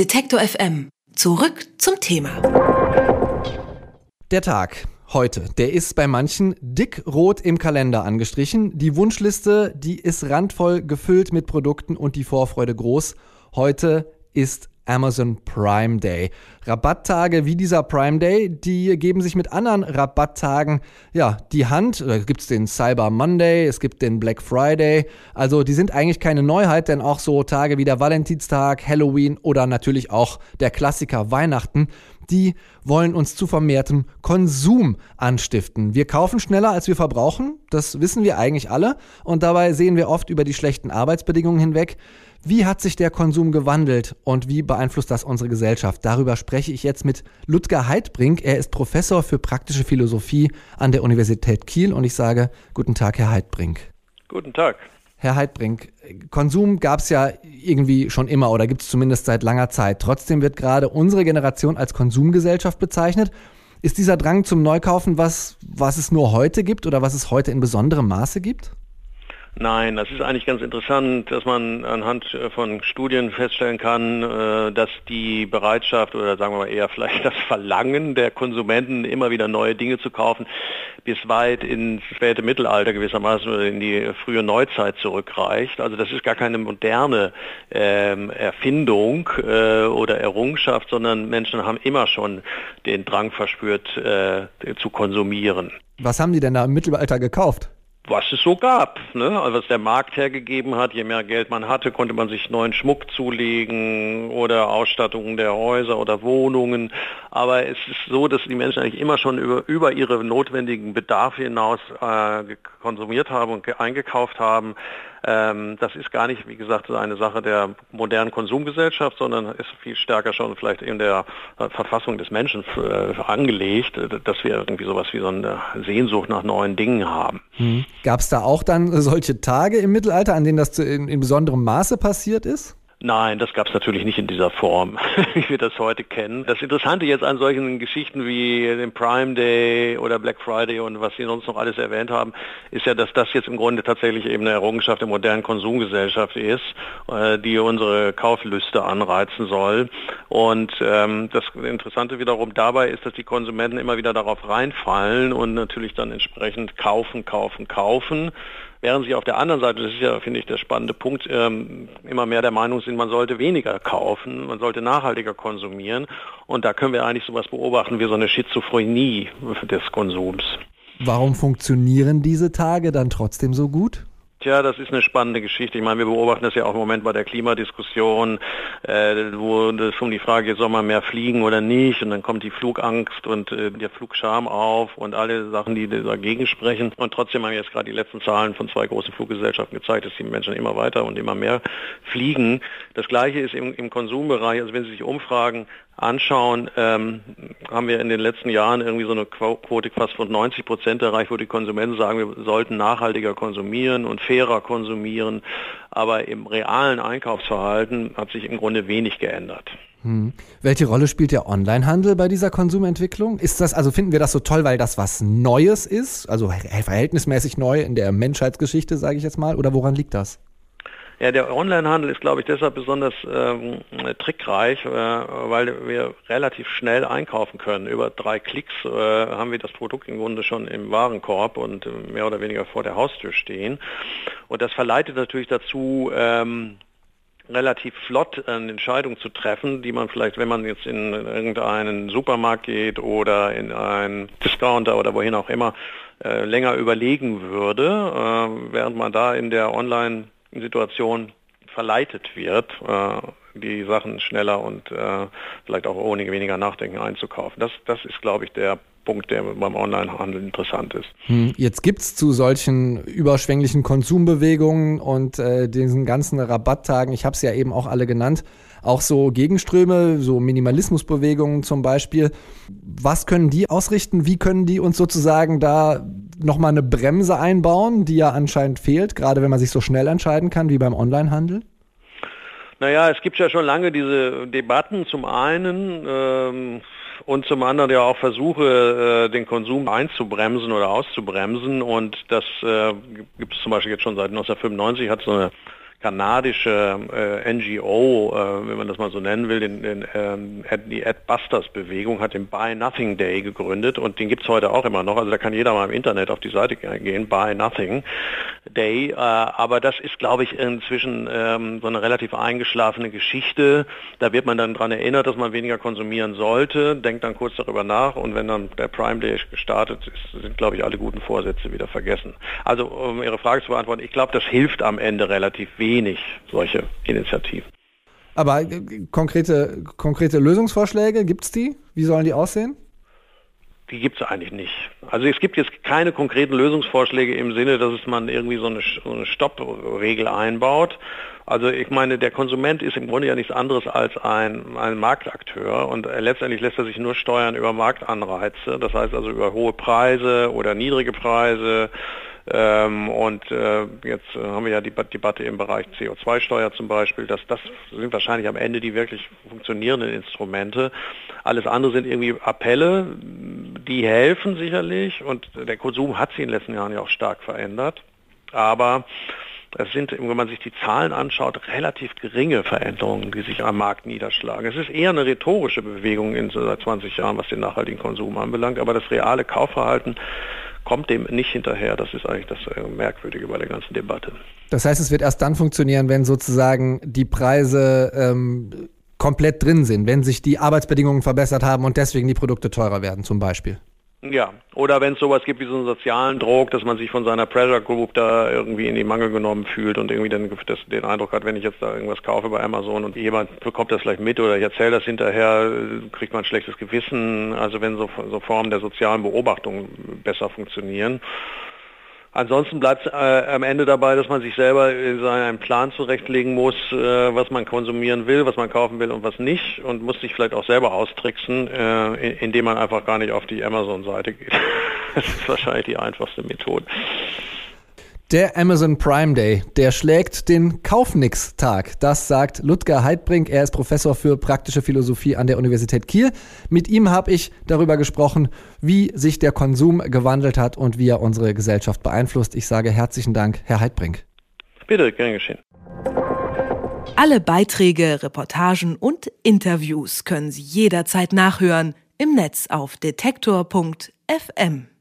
Detektor FM. Zurück zum Thema. Der Tag heute, der ist bei manchen dick rot im Kalender angestrichen. Die Wunschliste, die ist randvoll gefüllt mit Produkten und die Vorfreude groß. Heute ist Amazon Prime Day. Rabatttage wie dieser Prime Day, die geben sich mit anderen Rabatttagen ja die Hand. Da gibt es den Cyber Monday, es gibt den Black Friday. Also die sind eigentlich keine Neuheit, denn auch so Tage wie der Valentinstag, Halloween oder natürlich auch der Klassiker Weihnachten, die wollen uns zu vermehrtem Konsum anstiften. Wir kaufen schneller, als wir verbrauchen, das wissen wir eigentlich alle, und dabei sehen wir oft über die schlechten Arbeitsbedingungen hinweg. Wie hat sich der Konsum gewandelt und wie beeinflusst das unsere Gesellschaft? Darüber spreche ich jetzt mit Ludger Heidbrink. Er ist Professor für praktische Philosophie an der Universität Kiel und ich sage guten Tag, Herr Heidbrink. Guten Tag. Herr Heidbrink, Konsum gab es ja irgendwie schon immer oder gibt es zumindest seit langer Zeit. Trotzdem wird gerade unsere Generation als Konsumgesellschaft bezeichnet. Ist dieser Drang zum Neukaufen was, was es nur heute gibt oder was es heute in besonderem Maße gibt? Nein, das ist eigentlich ganz interessant, dass man anhand äh, von Studien feststellen kann, äh, dass die Bereitschaft oder sagen wir mal eher vielleicht das Verlangen der Konsumenten, immer wieder neue Dinge zu kaufen, bis weit ins späte Mittelalter gewissermaßen oder in die frühe Neuzeit zurückreicht. Also das ist gar keine moderne ähm, Erfindung äh, oder Errungenschaft, sondern Menschen haben immer schon den Drang verspürt, zu konsumieren. Was haben die denn da im Mittelalter gekauft? Was es so gab. Ne? Also was der Markt hergegeben hat, je mehr Geld man hatte, konnte man sich neuen Schmuck zulegen oder Ausstattungen der Häuser oder Wohnungen. Aber es ist so, dass die Menschen eigentlich immer schon über, über ihre notwendigen Bedarfe hinaus äh, konsumiert haben und eingekauft haben. Ähm, das ist gar nicht, wie gesagt, eine Sache der modernen Konsumgesellschaft, sondern ist viel stärker schon vielleicht in der äh, Verfassung des Menschen äh, angelegt, äh, dass wir irgendwie sowas wie so eine Sehnsucht nach neuen Dingen haben. Hm. Gab es da auch dann solche Tage im Mittelalter, an denen das in, in besonderem Maße passiert ist? Nein, das gab es natürlich nicht in dieser Form, wie wir das heute kennen. Das Interessante jetzt an solchen Geschichten wie dem Prime Day oder Black Friday und was Sie sonst noch alles erwähnt haben, ist ja, dass das jetzt im Grunde tatsächlich eben eine Errungenschaft der modernen Konsumgesellschaft ist, äh, die unsere Kauflüste anreizen soll. Und ähm, das Interessante wiederum dabei ist, dass die Konsumenten immer wieder darauf reinfallen und natürlich dann entsprechend kaufen, kaufen, kaufen während sie auf der anderen Seite, das ist ja, finde ich, der spannende Punkt, ähm, immer mehr der Meinung sind, man sollte weniger kaufen, man sollte nachhaltiger konsumieren. Und da können wir eigentlich sowas beobachten wie so eine Schizophrenie des Konsums. Warum funktionieren diese Tage dann trotzdem so gut? Tja, das ist eine spannende Geschichte. Ich meine, wir beobachten das ja auch im Moment bei der Klimadiskussion, äh, wo es um die Frage geht, soll man mehr fliegen oder nicht? Und dann kommt die Flugangst und äh, der Flugscham auf und alle Sachen, die dagegen sprechen. Und trotzdem haben jetzt gerade die letzten Zahlen von zwei großen Fluggesellschaften gezeigt, dass die Menschen immer weiter und immer mehr fliegen. Das Gleiche ist im, im Konsumbereich. Also wenn Sie sich umfragen, anschauen, ähm, haben wir in den letzten Jahren irgendwie so eine Quote fast von 90 Prozent erreicht, wo die Konsumenten sagen, wir sollten nachhaltiger konsumieren und fairer konsumieren. Aber im realen Einkaufsverhalten hat sich im Grunde wenig geändert. Hm. Welche Rolle spielt der Onlinehandel bei dieser Konsumentwicklung? Ist das, also finden wir das so toll, weil das was Neues ist? Also verhältnismäßig neu in der Menschheitsgeschichte, sage ich jetzt mal, oder woran liegt das? Ja, der Onlinehandel ist, glaube ich, deshalb besonders ähm, trickreich, äh, weil wir relativ schnell einkaufen können. Über drei Klicks äh, haben wir das Produkt im Grunde schon im Warenkorb und äh, mehr oder weniger vor der Haustür stehen. Und das verleitet natürlich dazu, ähm, relativ flott eine Entscheidung zu treffen, die man vielleicht, wenn man jetzt in irgendeinen Supermarkt geht oder in einen Discounter oder wohin auch immer, äh, länger überlegen würde, äh, während man da in der Online- Situation verleitet wird, äh, die Sachen schneller und äh, vielleicht auch ohne weniger Nachdenken einzukaufen. Das, das ist, glaube ich, der Punkt, der beim Onlinehandel interessant ist. Hm, jetzt gibt es zu solchen überschwänglichen Konsumbewegungen und äh, diesen ganzen Rabatttagen, ich habe es ja eben auch alle genannt, auch so Gegenströme, so Minimalismusbewegungen zum Beispiel. Was können die ausrichten? Wie können die uns sozusagen da nochmal eine Bremse einbauen, die ja anscheinend fehlt, gerade wenn man sich so schnell entscheiden kann wie beim Onlinehandel? Naja, es gibt ja schon lange diese Debatten zum einen ähm, und zum anderen ja auch Versuche, äh, den Konsum einzubremsen oder auszubremsen. Und das äh, gibt es zum Beispiel jetzt schon seit 1995, hat so eine kanadische äh, NGO, äh, wenn man das mal so nennen will, den, den, ähm, die Adbusters-Bewegung hat den Buy Nothing Day gegründet und den gibt es heute auch immer noch. Also da kann jeder mal im Internet auf die Seite gehen, Buy Nothing Day. Äh, aber das ist, glaube ich, inzwischen ähm, so eine relativ eingeschlafene Geschichte. Da wird man dann daran erinnert, dass man weniger konsumieren sollte, denkt dann kurz darüber nach und wenn dann der Prime Day gestartet ist, sind, glaube ich, alle guten Vorsätze wieder vergessen. Also um Ihre Frage zu beantworten, ich glaube, das hilft am Ende relativ wenig, solche Initiativen. Aber äh, konkrete, konkrete Lösungsvorschläge, gibt es die? Wie sollen die aussehen? Die gibt es eigentlich nicht. Also es gibt jetzt keine konkreten Lösungsvorschläge im Sinne, dass es man irgendwie so eine, so eine Stoppregel einbaut. Also ich meine, der Konsument ist im Grunde ja nichts anderes als ein, ein Marktakteur und letztendlich lässt er sich nur steuern über Marktanreize, das heißt also über hohe Preise oder niedrige Preise und äh, jetzt äh, haben wir ja die Debatte im Bereich CO2-Steuer zum Beispiel. Dass das sind wahrscheinlich am Ende die wirklich funktionierenden Instrumente. Alles andere sind irgendwie Appelle, die helfen sicherlich und der Konsum hat sich in den letzten Jahren ja auch stark verändert. Aber es sind, wenn man sich die Zahlen anschaut, relativ geringe Veränderungen, die sich am Markt niederschlagen. Es ist eher eine rhetorische Bewegung in seit 20 Jahren, was den nachhaltigen Konsum anbelangt, aber das reale Kaufverhalten kommt dem nicht hinterher. Das ist eigentlich das äh, Merkwürdige bei der ganzen Debatte. Das heißt, es wird erst dann funktionieren, wenn sozusagen die Preise ähm, komplett drin sind, wenn sich die Arbeitsbedingungen verbessert haben und deswegen die Produkte teurer werden zum Beispiel. Ja, oder wenn es sowas gibt wie so einen sozialen Druck, dass man sich von seiner Pressure Group da irgendwie in die Mangel genommen fühlt und irgendwie dann das, den Eindruck hat, wenn ich jetzt da irgendwas kaufe bei Amazon und jemand bekommt das vielleicht mit oder ich erzähle das hinterher, kriegt man ein schlechtes Gewissen. Also wenn so, so Formen der sozialen Beobachtung besser funktionieren. Ansonsten bleibt es äh, am Ende dabei, dass man sich selber einen Plan zurechtlegen muss, äh, was man konsumieren will, was man kaufen will und was nicht und muss sich vielleicht auch selber austricksen, äh, indem man einfach gar nicht auf die Amazon-Seite geht. das ist wahrscheinlich die einfachste Methode. Der Amazon Prime Day, der schlägt den Kaufnix-Tag. Das sagt Ludger Heidbrink. Er ist Professor für praktische Philosophie an der Universität Kiel. Mit ihm habe ich darüber gesprochen, wie sich der Konsum gewandelt hat und wie er unsere Gesellschaft beeinflusst. Ich sage herzlichen Dank, Herr Heidbrink. Bitte, gern geschehen. Alle Beiträge, Reportagen und Interviews können Sie jederzeit nachhören im Netz auf detektor.fm.